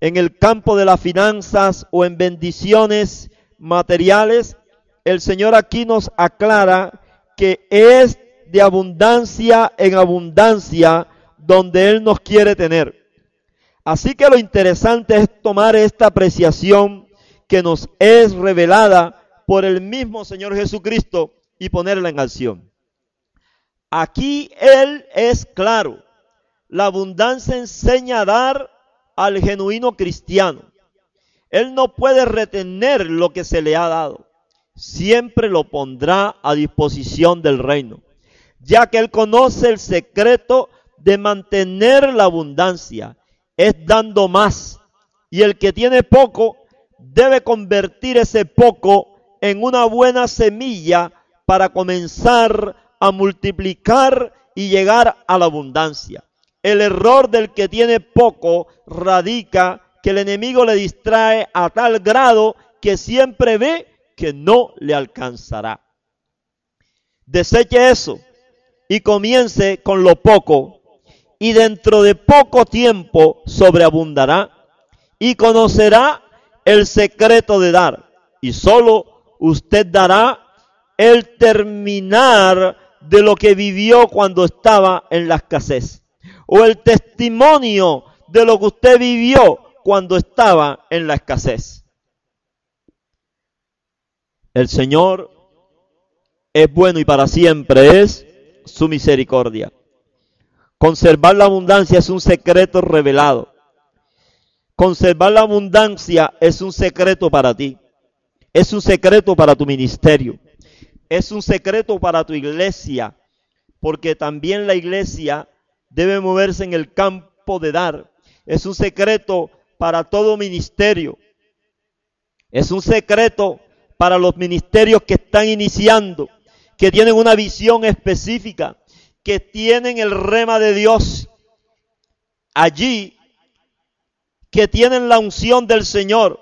En el campo de las finanzas o en bendiciones materiales, el Señor aquí nos aclara que es de abundancia en abundancia donde Él nos quiere tener. Así que lo interesante es tomar esta apreciación que nos es revelada por el mismo Señor Jesucristo y ponerla en acción. Aquí Él es claro. La abundancia enseña a dar al genuino cristiano. Él no puede retener lo que se le ha dado. Siempre lo pondrá a disposición del reino, ya que Él conoce el secreto de mantener la abundancia. Es dando más. Y el que tiene poco debe convertir ese poco en una buena semilla para comenzar a multiplicar y llegar a la abundancia. El error del que tiene poco radica que el enemigo le distrae a tal grado que siempre ve que no le alcanzará. Deseche eso y comience con lo poco y dentro de poco tiempo sobreabundará y conocerá el secreto de dar y solo usted dará el terminar de lo que vivió cuando estaba en la escasez o el testimonio de lo que usted vivió cuando estaba en la escasez. El Señor es bueno y para siempre es su misericordia. Conservar la abundancia es un secreto revelado. Conservar la abundancia es un secreto para ti. Es un secreto para tu ministerio. Es un secreto para tu iglesia. Porque también la iglesia debe moverse en el campo de dar. Es un secreto para todo ministerio. Es un secreto para los ministerios que están iniciando, que tienen una visión específica, que tienen el rema de Dios allí, que tienen la unción del Señor.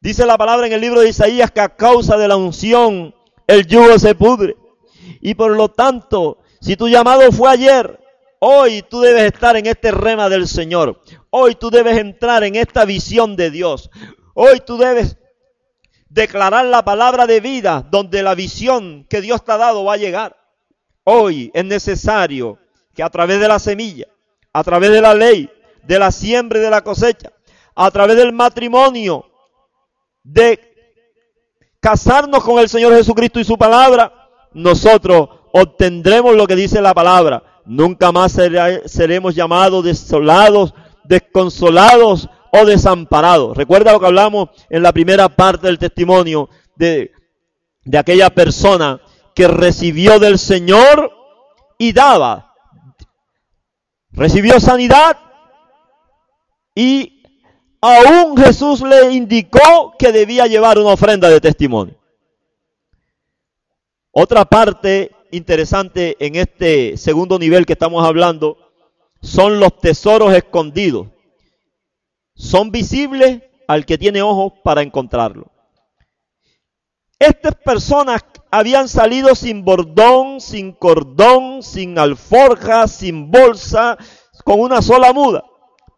Dice la palabra en el libro de Isaías que a causa de la unción el yugo se pudre. Y por lo tanto, si tu llamado fue ayer, Hoy tú debes estar en este rema del Señor. Hoy tú debes entrar en esta visión de Dios. Hoy tú debes declarar la palabra de vida donde la visión que Dios te ha dado va a llegar. Hoy es necesario que a través de la semilla, a través de la ley, de la siembra y de la cosecha, a través del matrimonio, de casarnos con el Señor Jesucristo y su palabra, nosotros obtendremos lo que dice la palabra. Nunca más seremos llamados desolados, desconsolados o desamparados. Recuerda lo que hablamos en la primera parte del testimonio de, de aquella persona que recibió del Señor y daba. Recibió sanidad y aún Jesús le indicó que debía llevar una ofrenda de testimonio. Otra parte interesante en este segundo nivel que estamos hablando son los tesoros escondidos. Son visibles al que tiene ojos para encontrarlo. Estas personas habían salido sin bordón, sin cordón, sin alforja, sin bolsa, con una sola muda.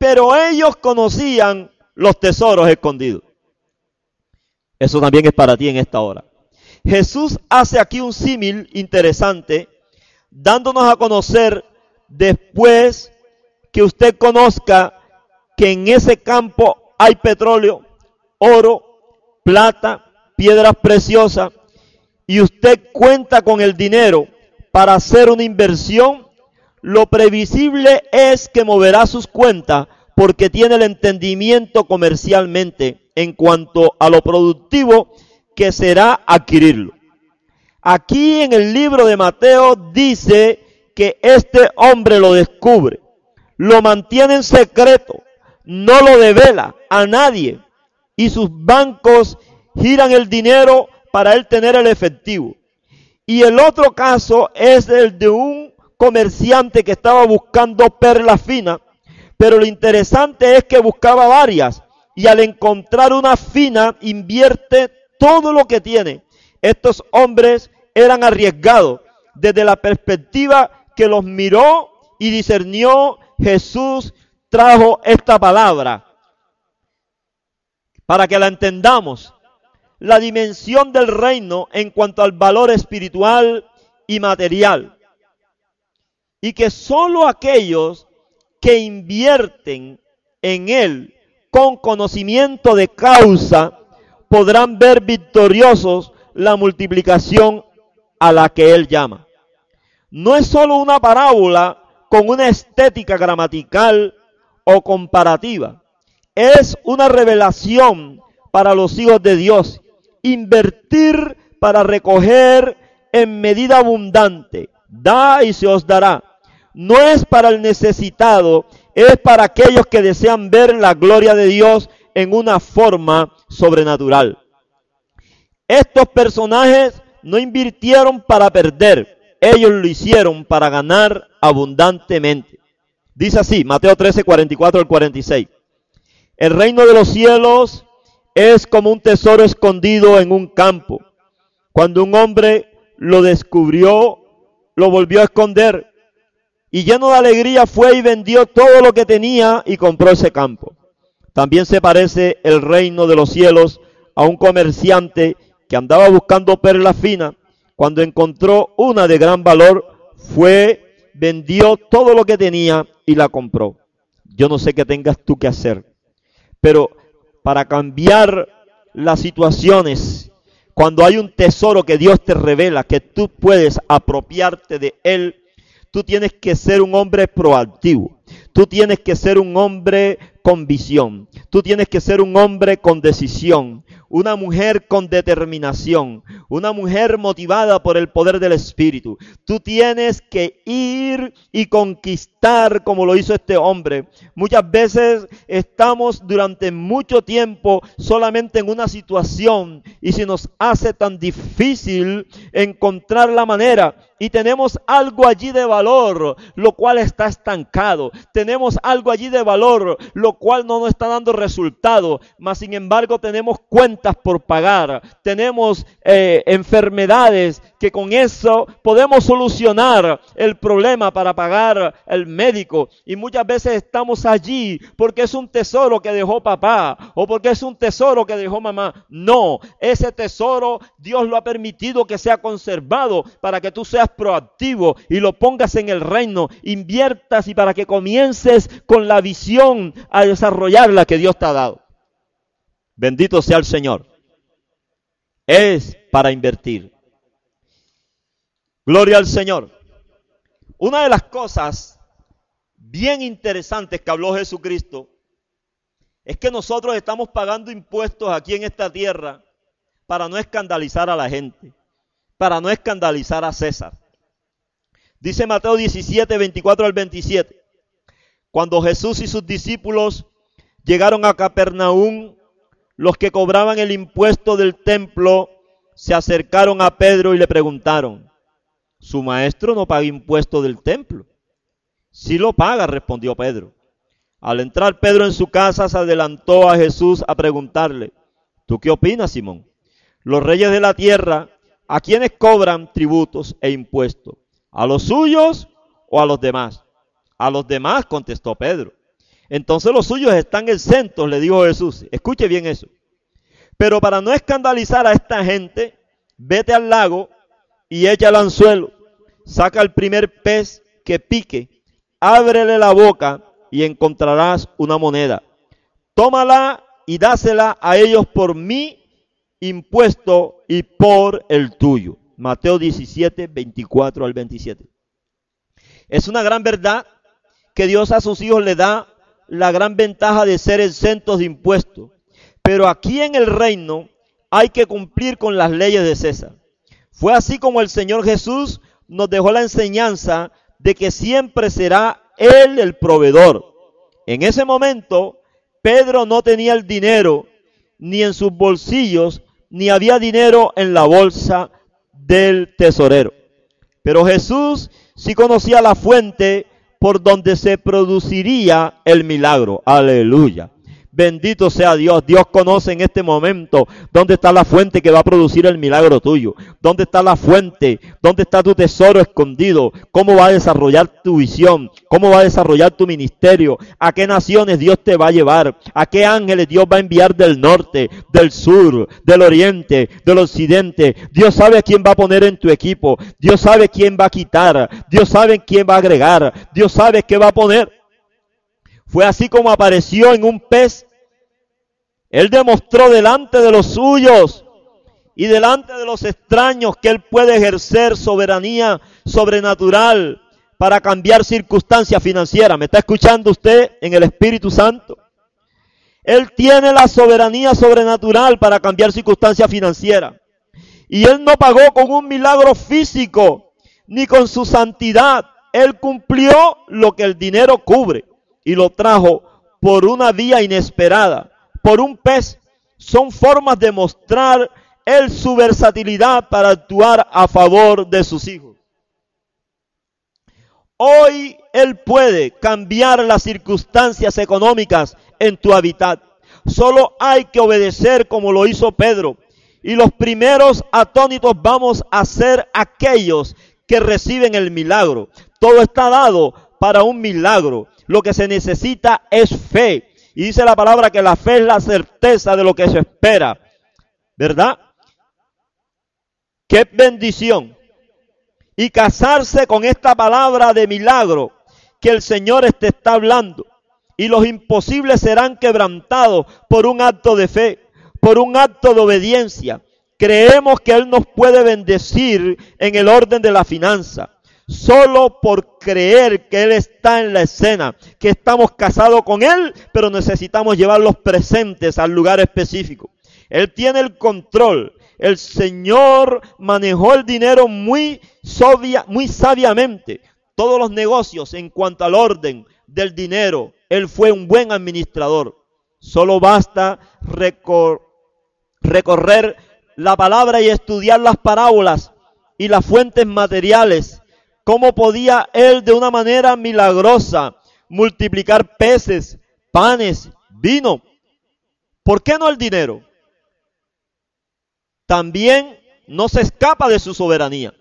Pero ellos conocían los tesoros escondidos. Eso también es para ti en esta hora. Jesús hace aquí un símil interesante, dándonos a conocer después que usted conozca que en ese campo hay petróleo, oro, plata, piedras preciosas, y usted cuenta con el dinero para hacer una inversión, lo previsible es que moverá sus cuentas porque tiene el entendimiento comercialmente en cuanto a lo productivo que será adquirirlo. Aquí en el libro de Mateo dice que este hombre lo descubre, lo mantiene en secreto, no lo devela a nadie y sus bancos giran el dinero para él tener el efectivo. Y el otro caso es el de un comerciante que estaba buscando perlas finas, pero lo interesante es que buscaba varias y al encontrar una fina invierte todo lo que tiene. Estos hombres eran arriesgados desde la perspectiva que los miró y discernió Jesús trajo esta palabra para que la entendamos. La dimensión del reino en cuanto al valor espiritual y material. Y que sólo aquellos que invierten en él con conocimiento de causa podrán ver victoriosos la multiplicación a la que él llama. No es solo una parábola con una estética gramatical o comparativa. Es una revelación para los hijos de Dios. Invertir para recoger en medida abundante. Da y se os dará. No es para el necesitado, es para aquellos que desean ver la gloria de Dios en una forma sobrenatural. Estos personajes no invirtieron para perder, ellos lo hicieron para ganar abundantemente. Dice así, Mateo 13, 44 al 46. El reino de los cielos es como un tesoro escondido en un campo. Cuando un hombre lo descubrió, lo volvió a esconder y lleno de alegría fue y vendió todo lo que tenía y compró ese campo. También se parece el reino de los cielos a un comerciante que andaba buscando perlas finas. Cuando encontró una de gran valor, fue, vendió todo lo que tenía y la compró. Yo no sé qué tengas tú que hacer, pero para cambiar las situaciones, cuando hay un tesoro que Dios te revela, que tú puedes apropiarte de él, tú tienes que ser un hombre proactivo. Tú tienes que ser un hombre con visión. Tú tienes que ser un hombre con decisión una mujer con determinación, una mujer motivada por el poder del Espíritu. Tú tienes que ir y conquistar como lo hizo este hombre. Muchas veces estamos durante mucho tiempo solamente en una situación y se nos hace tan difícil encontrar la manera y tenemos algo allí de valor, lo cual está estancado. Tenemos algo allí de valor, lo cual no nos está dando resultado, mas sin embargo tenemos por pagar, tenemos eh, enfermedades que con eso podemos solucionar el problema para pagar el médico. Y muchas veces estamos allí porque es un tesoro que dejó papá o porque es un tesoro que dejó mamá. No, ese tesoro Dios lo ha permitido que sea conservado para que tú seas proactivo y lo pongas en el reino, inviertas y para que comiences con la visión a desarrollar la que Dios te ha dado. Bendito sea el Señor. Es para invertir. Gloria al Señor. Una de las cosas bien interesantes que habló Jesucristo es que nosotros estamos pagando impuestos aquí en esta tierra para no escandalizar a la gente, para no escandalizar a César. Dice Mateo 17, 24 al 27. Cuando Jesús y sus discípulos llegaron a Capernaum, los que cobraban el impuesto del templo se acercaron a Pedro y le preguntaron, su maestro no paga impuesto del templo. Sí lo paga, respondió Pedro. Al entrar Pedro en su casa, se adelantó a Jesús a preguntarle, ¿tú qué opinas, Simón? Los reyes de la tierra, ¿a quiénes cobran tributos e impuestos? ¿A los suyos o a los demás? A los demás, contestó Pedro. Entonces los suyos están exentos, le dijo Jesús. Escuche bien eso. Pero para no escandalizar a esta gente, vete al lago y echa el anzuelo. Saca el primer pez que pique, ábrele la boca y encontrarás una moneda. Tómala y dásela a ellos por mi impuesto y por el tuyo. Mateo 17, 24 al 27. Es una gran verdad que Dios a sus hijos le da la gran ventaja de ser exentos de impuestos. Pero aquí en el reino hay que cumplir con las leyes de César. Fue así como el Señor Jesús nos dejó la enseñanza de que siempre será Él el proveedor. En ese momento, Pedro no tenía el dinero ni en sus bolsillos, ni había dinero en la bolsa del tesorero. Pero Jesús sí conocía la fuente por donde se produciría el milagro. Aleluya. Bendito sea Dios. Dios conoce en este momento dónde está la fuente que va a producir el milagro tuyo. Dónde está la fuente. Dónde está tu tesoro escondido. Cómo va a desarrollar tu visión. Cómo va a desarrollar tu ministerio. A qué naciones Dios te va a llevar. A qué ángeles Dios va a enviar del norte, del sur, del oriente, del occidente. Dios sabe quién va a poner en tu equipo. Dios sabe quién va a quitar. Dios sabe quién va a agregar. Dios sabe qué va a poner. Fue así como apareció en un pez. Él demostró delante de los suyos y delante de los extraños que él puede ejercer soberanía sobrenatural para cambiar circunstancias financieras. ¿Me está escuchando usted en el Espíritu Santo? Él tiene la soberanía sobrenatural para cambiar circunstancias financieras. Y él no pagó con un milagro físico ni con su santidad. Él cumplió lo que el dinero cubre y lo trajo por una vía inesperada, por un pez. Son formas de mostrar él su versatilidad para actuar a favor de sus hijos. Hoy Él puede cambiar las circunstancias económicas en tu hábitat. Solo hay que obedecer como lo hizo Pedro. Y los primeros atónitos vamos a ser aquellos que reciben el milagro. Todo está dado para un milagro. Lo que se necesita es fe. Y dice la palabra que la fe es la certeza de lo que se espera. ¿Verdad? Qué bendición. Y casarse con esta palabra de milagro que el Señor te está hablando. Y los imposibles serán quebrantados por un acto de fe, por un acto de obediencia. Creemos que Él nos puede bendecir en el orden de la finanza solo por creer que Él está en la escena, que estamos casados con Él, pero necesitamos llevar los presentes al lugar específico. Él tiene el control. El Señor manejó el dinero muy, sabiamente. Todos los negocios en cuanto al orden del dinero, Él fue un buen administrador. Solo basta recorrer la palabra y estudiar las parábolas y las fuentes materiales cómo podía él de una manera milagrosa multiplicar peces, panes, vino. ¿Por qué no el dinero? También no se escapa de su soberanía.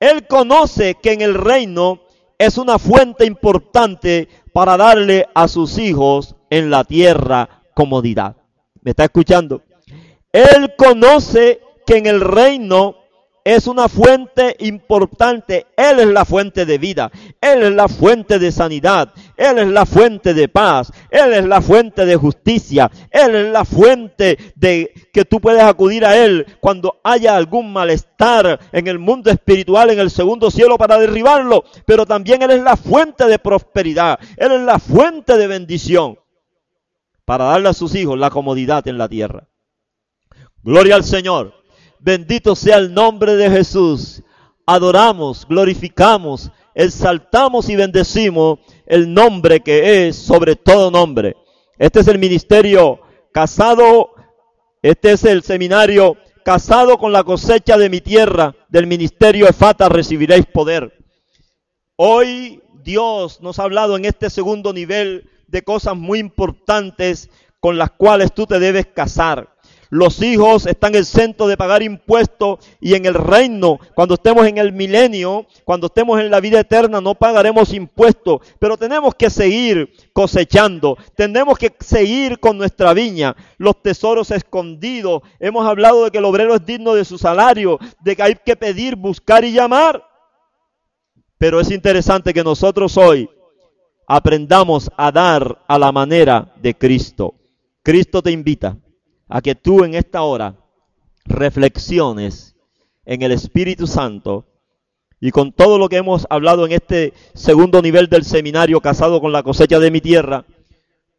Él conoce que en el reino es una fuente importante para darle a sus hijos en la tierra comodidad. ¿Me está escuchando? Él conoce que en el reino es una fuente importante. Él es la fuente de vida. Él es la fuente de sanidad. Él es la fuente de paz. Él es la fuente de justicia. Él es la fuente de que tú puedes acudir a Él cuando haya algún malestar en el mundo espiritual, en el segundo cielo para derribarlo. Pero también Él es la fuente de prosperidad. Él es la fuente de bendición para darle a sus hijos la comodidad en la tierra. Gloria al Señor. Bendito sea el nombre de Jesús. Adoramos, glorificamos, exaltamos y bendecimos el nombre que es sobre todo nombre. Este es el ministerio casado, este es el seminario casado con la cosecha de mi tierra, del ministerio Efata recibiréis poder. Hoy Dios nos ha hablado en este segundo nivel de cosas muy importantes con las cuales tú te debes casar. Los hijos están exentos de pagar impuestos y en el reino, cuando estemos en el milenio, cuando estemos en la vida eterna, no pagaremos impuestos. Pero tenemos que seguir cosechando, tenemos que seguir con nuestra viña, los tesoros escondidos. Hemos hablado de que el obrero es digno de su salario, de que hay que pedir, buscar y llamar. Pero es interesante que nosotros hoy aprendamos a dar a la manera de Cristo. Cristo te invita a que tú en esta hora reflexiones en el Espíritu Santo y con todo lo que hemos hablado en este segundo nivel del seminario casado con la cosecha de mi tierra,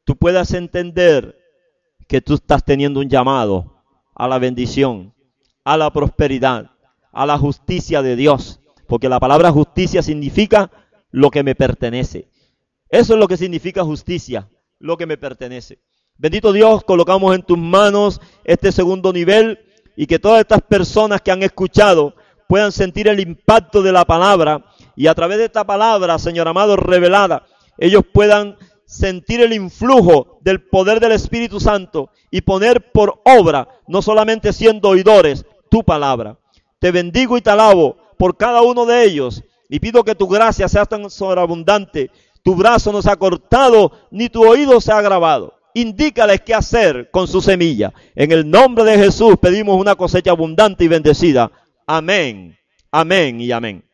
tú puedas entender que tú estás teniendo un llamado a la bendición, a la prosperidad, a la justicia de Dios, porque la palabra justicia significa lo que me pertenece. Eso es lo que significa justicia, lo que me pertenece. Bendito Dios, colocamos en tus manos este segundo nivel y que todas estas personas que han escuchado puedan sentir el impacto de la palabra y a través de esta palabra, Señor amado, revelada, ellos puedan sentir el influjo del poder del Espíritu Santo y poner por obra, no solamente siendo oidores, tu palabra. Te bendigo y te alabo por cada uno de ellos y pido que tu gracia sea tan sobreabundante. Tu brazo no se ha cortado ni tu oído se ha agravado indícales qué hacer con su semilla. En el nombre de Jesús pedimos una cosecha abundante y bendecida. Amén, amén y amén.